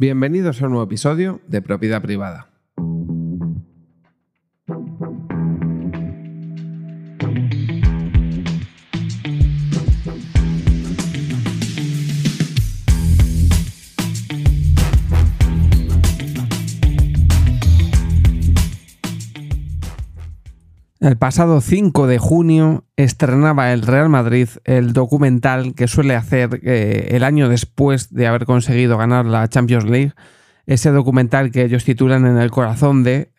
Bienvenidos a un nuevo episodio de Propiedad Privada. El pasado 5 de junio estrenaba el Real Madrid el documental que suele hacer eh, el año después de haber conseguido ganar la Champions League, ese documental que ellos titulan En el corazón de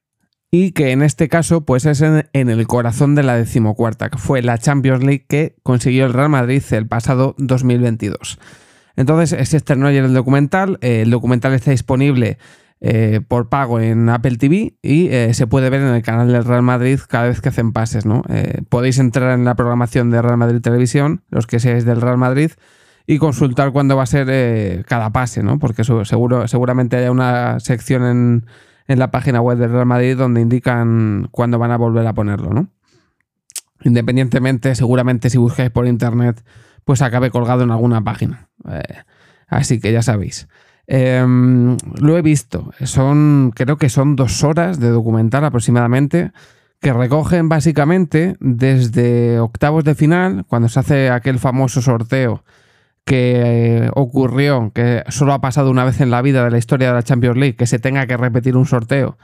y que en este caso pues es en, el corazón de la decimocuarta, que fue la Champions League que consiguió el Real Madrid el pasado 2022. Entonces se estrenó ayer el documental, eh, el documental está disponible eh, por pago en Apple TV y eh, se puede ver en el canal del Real Madrid cada vez que hacen pases. ¿no? Eh, podéis entrar en la programación de Real Madrid Televisión, los que seáis del Real Madrid, y consultar cuándo va a ser cada pase, ¿no? porque seguro, seguramente haya una sección en, en, la página web del Real Madrid donde indican cuándo van a volver a ponerlo. ¿no? Independientemente, seguramente si buscáis por internet, pues acabe colgado en alguna página. así que ya sabéis. Em, lo he visto. Son, creo que son dos horas de documental aproximadamente que recogen básicamente desde octavos de final, cuando se hace aquel famoso sorteo que eh, ocurrió, que solo ha pasado una vez en la vida de la historia de la Champions League, que se tenga que repetir un sorteo,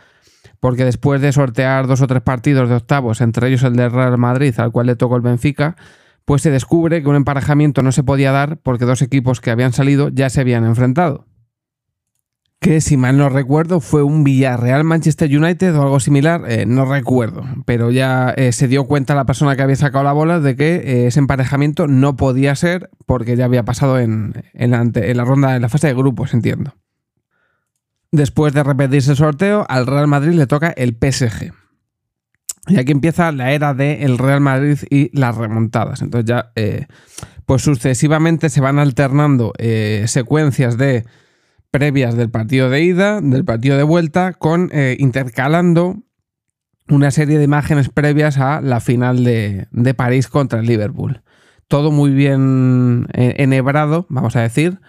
porque después de sortear dos o tres partidos de octavos, entre ellos el de Real Madrid, al cual le tocó el Benfica, pues se descubre que un emparejamiento no se podía dar porque dos equipos que habían salido ya se habían enfrentado que si mal no recuerdo fue un Villarreal Manchester United o algo similar, eh, no recuerdo, pero ya eh, se dio cuenta la persona que había sacado la bola de que eh, ese emparejamiento no podía ser porque ya había pasado en, la, ronda, en la fase de grupos, entiendo. Después de repetirse el sorteo, al Real Madrid le toca el PSG. Y aquí empieza la era del Real Madrid y las remontadas. Entonces ya, pues sucesivamente se van alternando secuencias de previas del partido de ida, del partido de vuelta, con eh, intercalando una serie de imágenes previas a la final de, París contra el Liverpool. Todo muy bien eh, enhebrado, vamos a decir,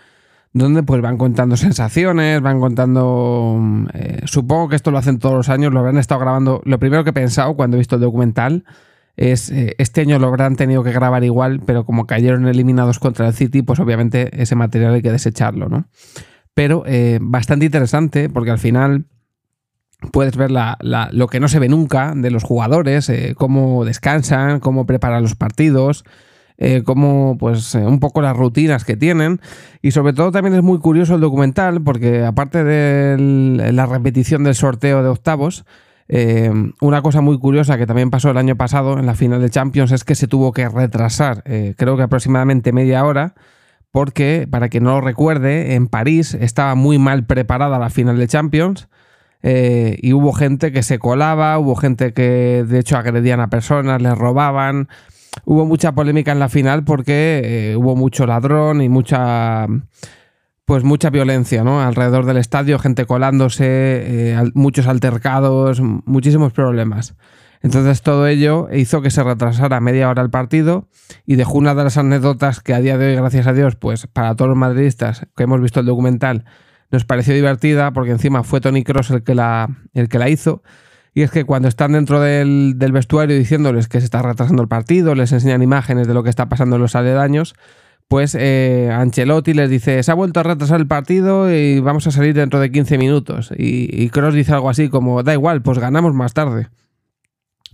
donde pues van contando sensaciones, van contando... Eh, supongo que esto lo hacen todos los años, lo habrán estado grabando. Lo primero que he pensado cuando he visto el documental es, este año lo habrán tenido que grabar igual, pero como cayeron eliminados contra el City, pues obviamente ese material hay que desecharlo, ¿no? Pero eh, bastante interesante porque al final puedes ver lo que no se ve nunca de los jugadores, eh, cómo descansan, cómo preparan los partidos, eh, cómo pues un poco las rutinas que tienen. Y sobre todo también es muy curioso el documental porque aparte de la repetición del sorteo de octavos, una cosa muy curiosa que también pasó el año pasado en la final de Champions es que se tuvo que retrasar, creo que aproximadamente media hora, porque, para que no lo recuerde, en París estaba muy mal preparada la final de Champions eh, y hubo gente que se colaba, hubo gente que de hecho agredían a personas, les robaban. Hubo mucha polémica en la final porque eh, hubo mucho ladrón y mucha pues mucha violencia ¿no? alrededor del estadio, gente colándose, eh, muchos altercados, muchísimos problemas. Entonces todo ello hizo que se retrasara media hora el partido y dejó una de las anécdotas que a día de hoy, gracias a Dios, pues para todos los madridistas que hemos visto el documental, nos pareció divertida porque encima fue Tony Cross el que la, el que la hizo. Y es que cuando están dentro del, vestuario diciéndoles que se está retrasando el partido, les enseñan imágenes de lo que está pasando en los aledaños, pues eh, Ancelotti les dice, se ha vuelto a retrasar el partido y vamos a salir dentro de 15 minutos. Y, y Cross dice algo así como, da igual, pues ganamos más tarde.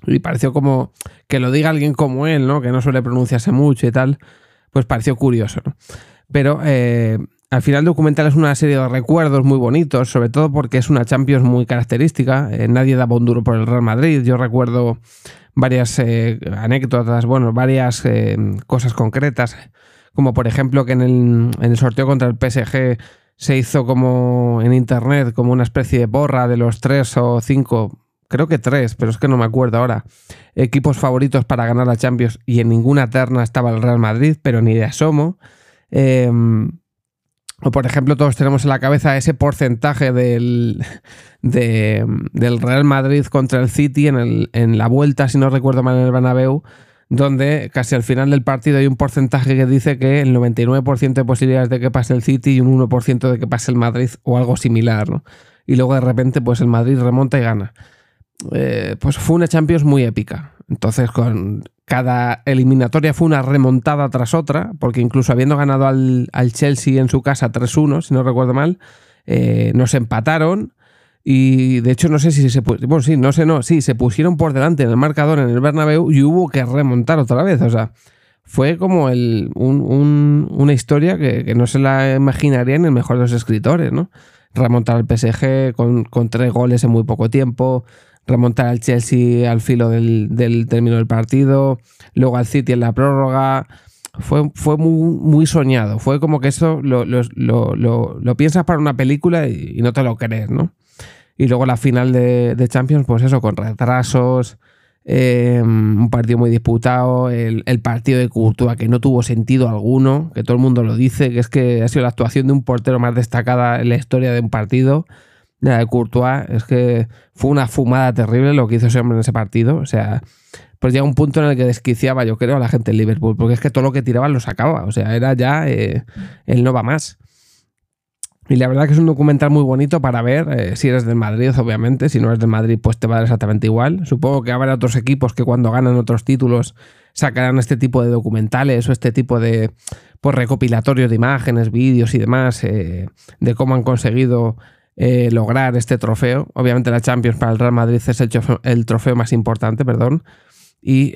Y pareció como que lo diga alguien como él, ¿no? Que no suele pronunciarse mucho y tal. Pues pareció curioso, ¿no? Pero eh, al final el documental es una serie de recuerdos muy bonitos, sobre todo porque es una Champions muy característica. Eh, nadie daba un duro por el Real Madrid. Yo recuerdo varias eh, anécdotas, bueno, varias cosas concretas. Como por ejemplo que en el, en el sorteo contra el PSG se hizo como en internet, como una especie de porra de los tres o cinco creo que tres, pero es que no me acuerdo ahora, equipos favoritos para ganar la Champions y en ninguna terna estaba el Real Madrid, pero ni de asomo. Em, o por ejemplo, todos tenemos en la cabeza ese porcentaje del, del Real Madrid contra el City en, el, en, la vuelta, si no recuerdo mal, en el Bernabéu, donde casi al final del partido hay un porcentaje que dice que el 99% de posibilidades de que pase el City y un 1% de que pase el Madrid o algo similar, ¿no? Y luego de repente pues el Madrid remonta y gana. Eh, pues fue una Champions muy épica. Entonces con cada eliminatoria fue una remontada tras otra, porque incluso habiendo ganado al, Chelsea en su casa 3-1, si no recuerdo mal, eh, nos empataron y de hecho, no sé si se bueno, sí, no sé, no, sí, se pusieron por delante en el marcador en el Bernabéu y hubo que remontar otra vez. O sea, fue como el, una historia que, no se la imaginaría en el mejor de los escritores, ¿no? Remontar al PSG con, con tres goles en muy poco tiempo, remontar al Chelsea al filo del, término del partido, luego al City en la prórroga. Fue, fue muy, soñado. Fue como que eso lo, lo, lo, lo, piensas para una película y, no te lo crees, ¿no? Y luego la final de, Champions, pues eso, con retrasos, em, un partido muy disputado, el, partido de Courtois que no tuvo sentido alguno, que todo el mundo lo dice, que es que ha sido la actuación de un portero más destacada en la historia de un partido. De Courtois es que fue una fumada terrible lo que hizo ese hombre en ese partido. O sea, pues llega un punto en el que desquiciaba, yo creo, a la gente en Liverpool, porque es que todo lo que tiraba lo sacaba. O sea, era ya eh, el no va más. Y la verdad que es un documental muy bonito para ver, eh, si eres del Madrid, obviamente, si no eres del Madrid, pues te va a dar exactamente igual. Supongo que habrá otros equipos que cuando ganan otros títulos sacarán este tipo de documentales o este tipo de pues, recopilatorios de imágenes, vídeos y demás eh, de cómo han conseguido eh, lograr este trofeo. Obviamente la Champions para el Real Madrid es el, el trofeo más importante, perdón. Y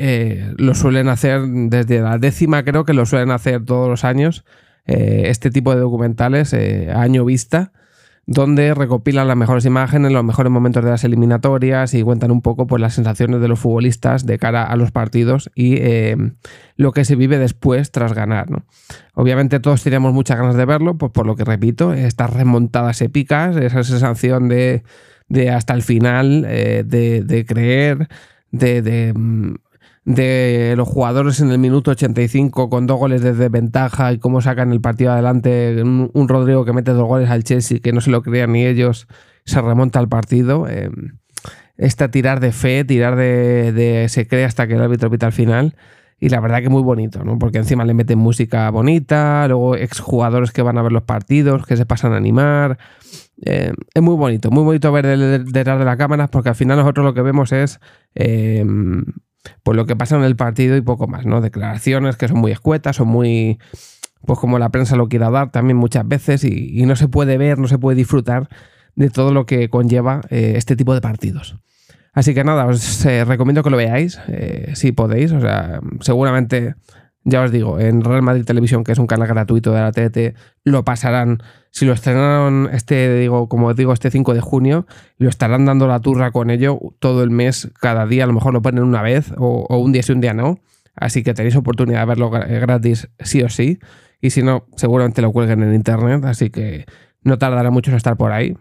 lo suelen hacer desde la décima, creo que lo suelen hacer todos los años eh, este tipo de documentales eh, año vista, donde recopilan las mejores imágenes, los mejores momentos de las eliminatorias y cuentan un poco pues, las sensaciones de los futbolistas de cara a los partidos y eh, lo que se vive después tras ganar. Obviamente todos tenemos muchas ganas de verlo, pues por lo que repito, estas remontadas épicas, esa sensación de, hasta el final, de, creer, de, mm, de los jugadores en el minuto 85 con dos goles de desventaja y cómo sacan el partido adelante. Un, Rodrigo que mete dos goles al Chelsea que no se lo creían ni ellos, se remonta al partido. Eh, esta tirar de fe, tirar de, se cree hasta que el árbitro pita al final. Y la verdad que muy bonito, ¿no? Porque encima le meten música bonita, luego exjugadores que van a ver los partidos, que se pasan a animar. Eh, es muy bonito, muy bonito ver detrás de la cámara, porque al final nosotros lo que vemos es eh, pues lo que pasa en el partido y poco más, ¿no? Declaraciones que son muy escuetas, son muy, pues como la prensa lo quiera dar también muchas veces y, no se puede ver, no se puede disfrutar de todo lo que conlleva eh, este tipo de partidos. Así que nada, os eh, recomiendo que lo veáis, eh, si podéis, o sea, seguramente ya os digo, en Real Madrid Televisión, que es un canal gratuito de la TT, lo pasarán. Si lo estrenaron este, digo, como digo, este 5 de junio, lo estarán dando la turra con ello todo el mes, cada día. A lo mejor lo ponen una vez, o, un día sí, un día no. Así que tenéis oportunidad de verlo gratis sí o sí. Y si no, seguramente lo cuelguen en internet. Así que no tardará mucho en estar por ahí.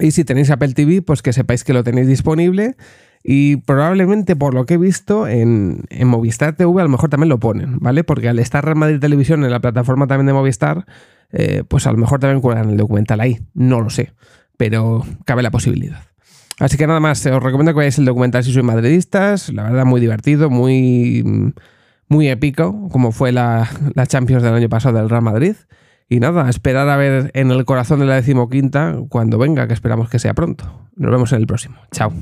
Y si tenéis Apple TV, pues que sepáis que lo tenéis disponible y probablemente, por lo que he visto, en, Movistar TV a lo mejor también lo ponen, ¿vale? Porque al estar Real Madrid Televisión en la plataforma también de Movistar, eh, pues a lo mejor también cuelgan el documental ahí. No lo sé, pero cabe la posibilidad. Así que nada más, os recomiendo que veáis el documental si sois madridistas. La verdad, muy divertido, muy, muy épico, como fue la, la Champions del año pasado del Real Madrid. Y nada, esperar a ver en el corazón de la decimoquinta cuando venga, que esperamos que sea pronto. Nos vemos en el próximo. Chao.